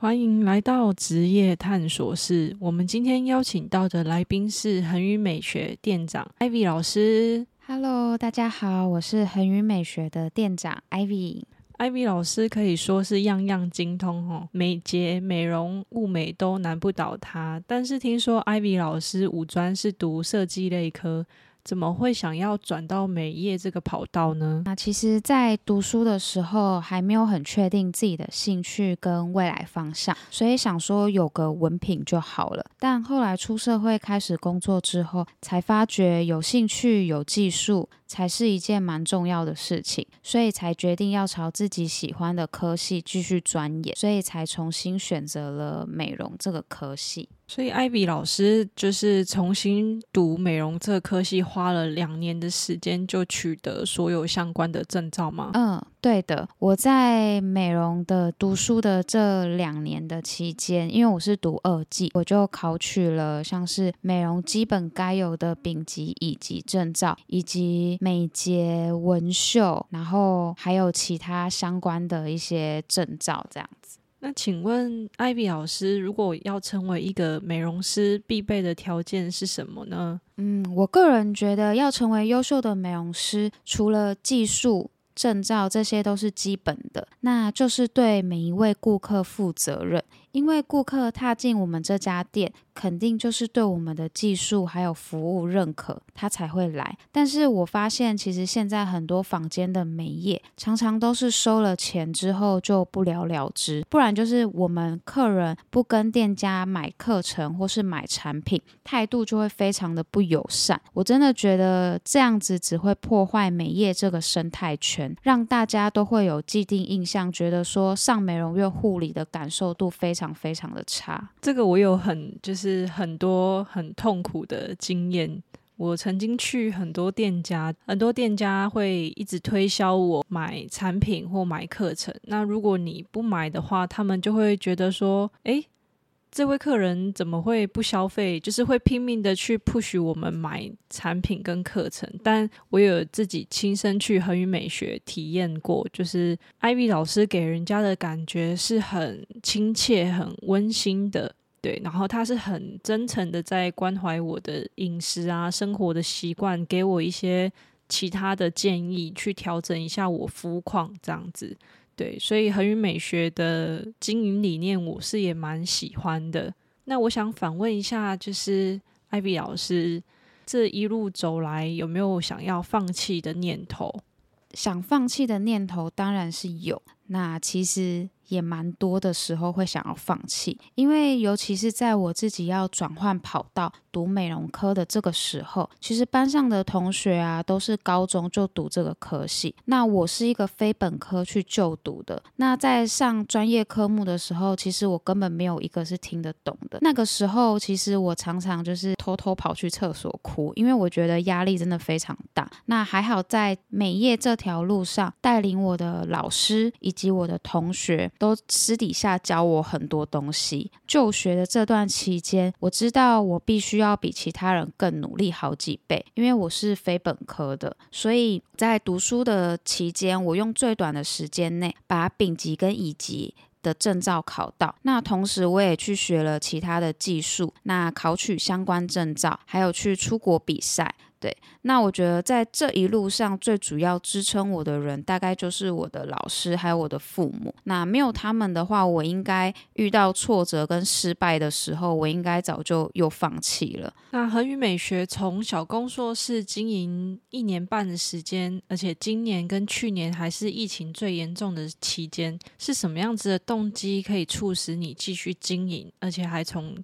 欢迎来到职业探索室。我们今天邀请到的来宾是恒宇美学店长 Ivy 老师。Hello，大家好，我是恒宇美学的店长 Ivy。Ivy 老师可以说是样样精通哦，美睫、美容、物美都难不倒他。但是听说 Ivy 老师五专是读设计类科，怎么会想要转到美业这个跑道呢？那其实，在读书的时候还没有很确定自己的兴趣跟未来方向，所以想说有个文凭就好了。但后来出社会开始工作之后，才发觉有兴趣、有技术才是一件蛮重要的事情，所以才决定要朝自己喜欢的科系继续钻研，所以才重新选择了美容这个科系。所以艾比老师就是重新读美容这科系，花了两年的时间就取得所有相关的证照吗？嗯，对的。我在美容的读书的这两年的期间，因为我是读二技，我就考取了像是美容基本该有的丙级、乙级证照，以及美睫、纹绣，然后还有其他相关的一些证照，这样子。那请问艾比老师，如果要成为一个美容师，必备的条件是什么呢？嗯，我个人觉得要成为优秀的美容师，除了技术、证照，这些都是基本的，那就是对每一位顾客负责任。因为顾客踏进我们这家店，肯定就是对我们的技术还有服务认可，他才会来。但是我发现，其实现在很多坊间的美业，常常都是收了钱之后就不了了之，不然就是我们客人不跟店家买课程或是买产品，态度就会非常的不友善。我真的觉得这样子只会破坏美业这个生态圈，让大家都会有既定印象，觉得说上美容院护理的感受度非常。非常非常的差，这个我有很就是很多很痛苦的经验。我曾经去很多店家，很多店家会一直推销我买产品或买课程。那如果你不买的话，他们就会觉得说，诶，这位客人怎么会不消费？就是会拼命的去 push 我们买产品跟课程。但我有自己亲身去恒宇美学体验过，就是 Ivy 老师给人家的感觉是很亲切、很温馨的，对。然后他是很真诚的在关怀我的饮食啊、生活的习惯，给我一些其他的建议，去调整一下我肤况这样子。对，所以恒宇美学的经营理念，我是也蛮喜欢的。那我想反问一下，就是艾比老师，这一路走来有没有想要放弃的念头？想放弃的念头当然是有。那其实也蛮多的时候会想要放弃，因为尤其是在我自己要转换跑道读美容科的这个时候，其实班上的同学啊都是高中就读这个科系，那我是一个非本科去就读的。那在上专业科目的时候，其实我根本没有一个是听得懂的。那个时候，其实我常常就是偷偷跑去厕所哭，因为我觉得压力真的非常大。那还好在美业这条路上，带领我的老师以及我的同学都私底下教我很多东西。就学的这段期间，我知道我必须要比其他人更努力好几倍，因为我是非本科的，所以在读书的期间，我用最短的时间内把丙级跟乙级的证照考到。那同时，我也去学了其他的技术，那考取相关证照，还有去出国比赛。对，那我觉得在这一路上最主要支撑我的人，大概就是我的老师还有我的父母。那没有他们的话，我应该遇到挫折跟失败的时候，我应该早就又放弃了。那恒宇美学从小工作室经营一年半的时间，而且今年跟去年还是疫情最严重的期间，是什么样子的动机可以促使你继续经营，而且还从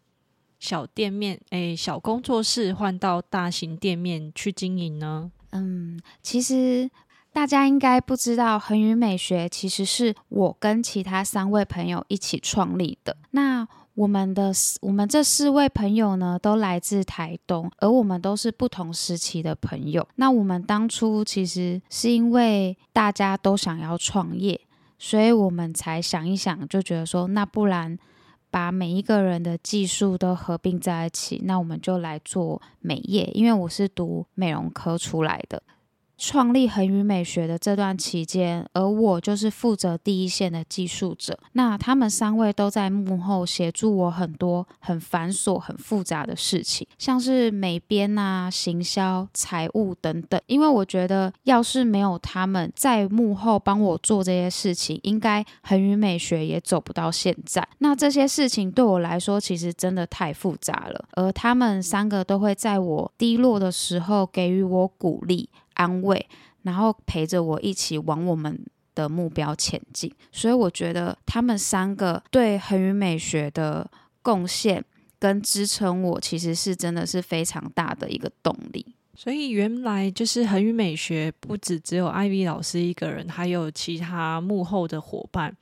小店面，诶，小工作室换到大型店面去经营呢？嗯，其实大家应该不知道，恒宇美学其实是我跟其他三位朋友一起创立的。那我们的我们这四位朋友呢，都来自台东，而我们都是不同时期的朋友。那我们当初其实是因为大家都想要创业，所以我们才想一想，就觉得说，那不然。把每一个人的技术都合并在一起，那我们就来做美业。因为我是读美容科出来的，创立恒宇美学的这段期间，而我就是负责第一线的技术者。那他们三位都在幕后协助我很多很繁琐、很复杂的事情，像是美编啊、行销、财务等等。因为我觉得，要是没有他们在幕后帮我做这些事情，应该恒宇美学也走不到现在。那这些事情对我来说，其实真的太复杂了。而他们三个都会在我低落的时候给予我鼓励。安慰，然后陪着我一起往我们的目标前进。所以我觉得他们三个对恒宇美学的贡献跟支撑，我其实是真的是非常大的一个动力。所以原来就是恒宇美学不止只有艾薇老师一个人，还有其他幕后的伙伴。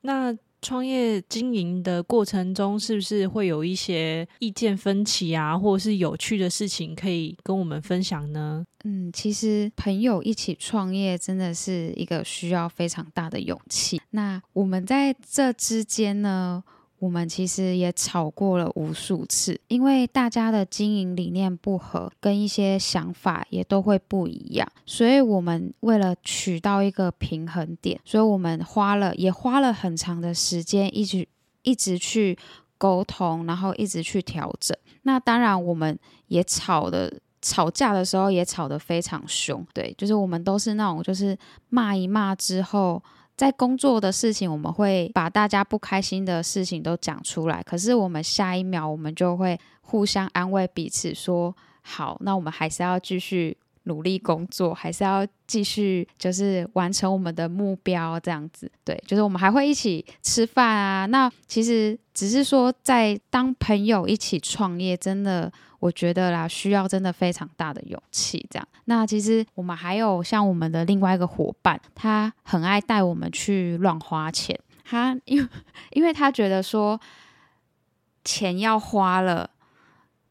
那创业经营的过程中，是不是会有一些意见分歧啊，或者是有趣的事情可以跟我们分享呢？嗯，其实朋友一起创业真的是一个需要非常大的勇气。那我们在这之间呢？我们其实也吵过了无数次，因为大家的经营理念不合，跟一些想法也都会不一样，所以我们为了取到一个平衡点，所以我们花了也花了很长的时间，一直一直去沟通，然后一直去调整。那当然，我们也吵的吵架的时候也吵得非常凶，对，就是我们都是那种就是骂一骂之后。在工作的事情，我们会把大家不开心的事情都讲出来。可是我们下一秒，我们就会互相安慰彼此，说：“好，那我们还是要继续努力工作，还是要继续就是完成我们的目标。”这样子，对，就是我们还会一起吃饭啊。那其实只是说，在当朋友一起创业，真的。我觉得啦，需要真的非常大的勇气。这样，那其实我们还有像我们的另外一个伙伴，他很爱带我们去乱花钱。他因为 因为他觉得说，钱要花了。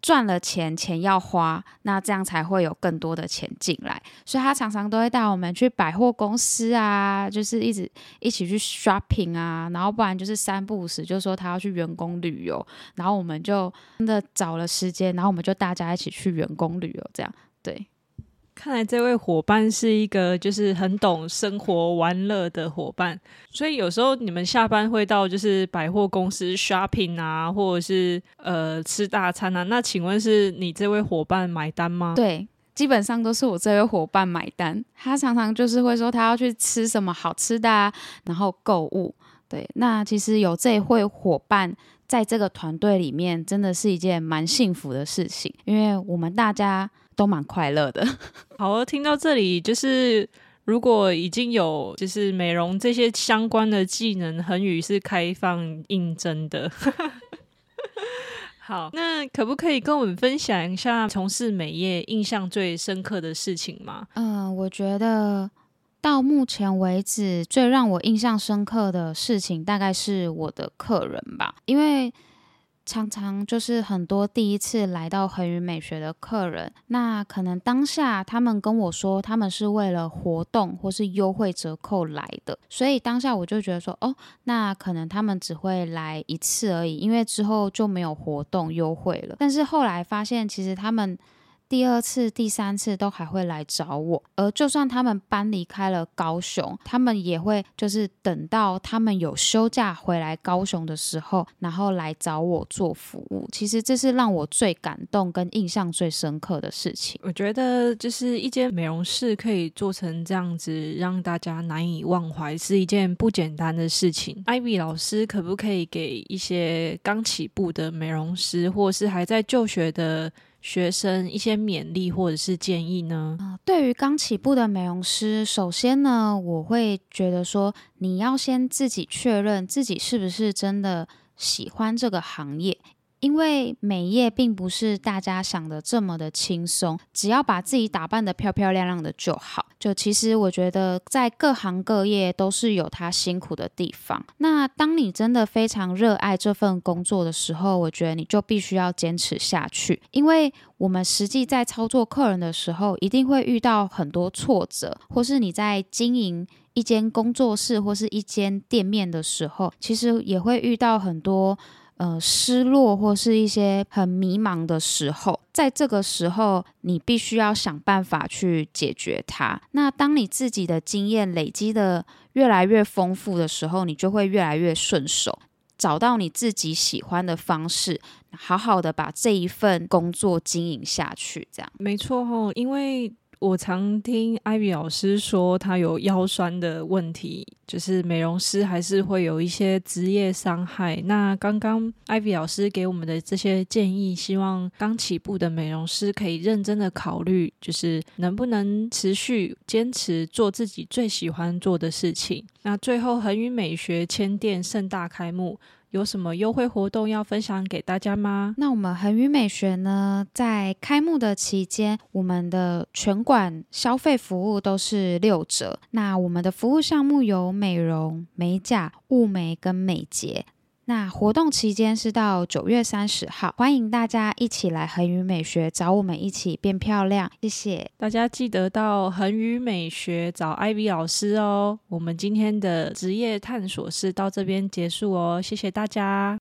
赚了钱，钱要花，那这样才会有更多的钱进来。所以他常常都会带我们去百货公司啊，就是一直一起去 shopping 啊，然后不然就是三不五时就说他要去员工旅游，然后我们就真的找了时间，然后我们就大家一起去员工旅游，这样对。看来这位伙伴是一个就是很懂生活玩乐的伙伴，所以有时候你们下班会到就是百货公司 shopping 啊，或者是呃吃大餐啊。那请问是你这位伙伴买单吗？对，基本上都是我这位伙伴买单。他常常就是会说他要去吃什么好吃的啊，然后购物。对，那其实有这位伙伴在这个团队里面，真的是一件蛮幸福的事情，因为我们大家。都蛮快乐的。好，听到这里，就是如果已经有就是美容这些相关的技能，恒宇是开放应征的。好，那可不可以跟我们分享一下从事美业印象最深刻的事情吗？嗯，我觉得到目前为止最让我印象深刻的事情，大概是我的客人吧，因为。常常就是很多第一次来到恒宇美学的客人，那可能当下他们跟我说，他们是为了活动或是优惠折扣来的，所以当下我就觉得说，哦，那可能他们只会来一次而已，因为之后就没有活动优惠了。但是后来发现，其实他们。第二次、第三次都还会来找我，而就算他们搬离开了高雄，他们也会就是等到他们有休假回来高雄的时候，然后来找我做服务。其实这是让我最感动跟印象最深刻的事情。我觉得就是一间美容室可以做成这样子，让大家难以忘怀，是一件不简单的事情。艾比老师可不可以给一些刚起步的美容师，或是还在就学的？学生一些勉励或者是建议呢？对于刚起步的美容师，首先呢，我会觉得说，你要先自己确认自己是不是真的喜欢这个行业。因为美业并不是大家想的这么的轻松，只要把自己打扮的漂漂亮亮的就好。就其实我觉得，在各行各业都是有他辛苦的地方。那当你真的非常热爱这份工作的时候，我觉得你就必须要坚持下去。因为我们实际在操作客人的时候，一定会遇到很多挫折，或是你在经营一间工作室或是一间店面的时候，其实也会遇到很多。呃失落或是一些很迷茫的时候，在这个时候，你必须要想办法去解决它。那当你自己的经验累积的越来越丰富的时候，你就会越来越顺手，找到你自己喜欢的方式，好好的把这一份工作经营下去。这样没错哦，因为。我常听艾比老师说，他有腰酸的问题，就是美容师还是会有一些职业伤害。那刚刚艾比老师给我们的这些建议，希望刚起步的美容师可以认真的考虑，就是能不能持续坚持做自己最喜欢做的事情。那最后，恒宇美学签店盛大开幕。有什么优惠活动要分享给大家吗？那我们恒宇美学呢，在开幕的期间，我们的全馆消费服务都是六折。那我们的服务项目有美容、美甲、物美跟美睫。那活动期间是到九月三十号，欢迎大家一起来恒宇美学找我们一起变漂亮。谢谢大家，记得到恒宇美学找艾比老师哦。我们今天的职业探索是到这边结束哦，谢谢大家。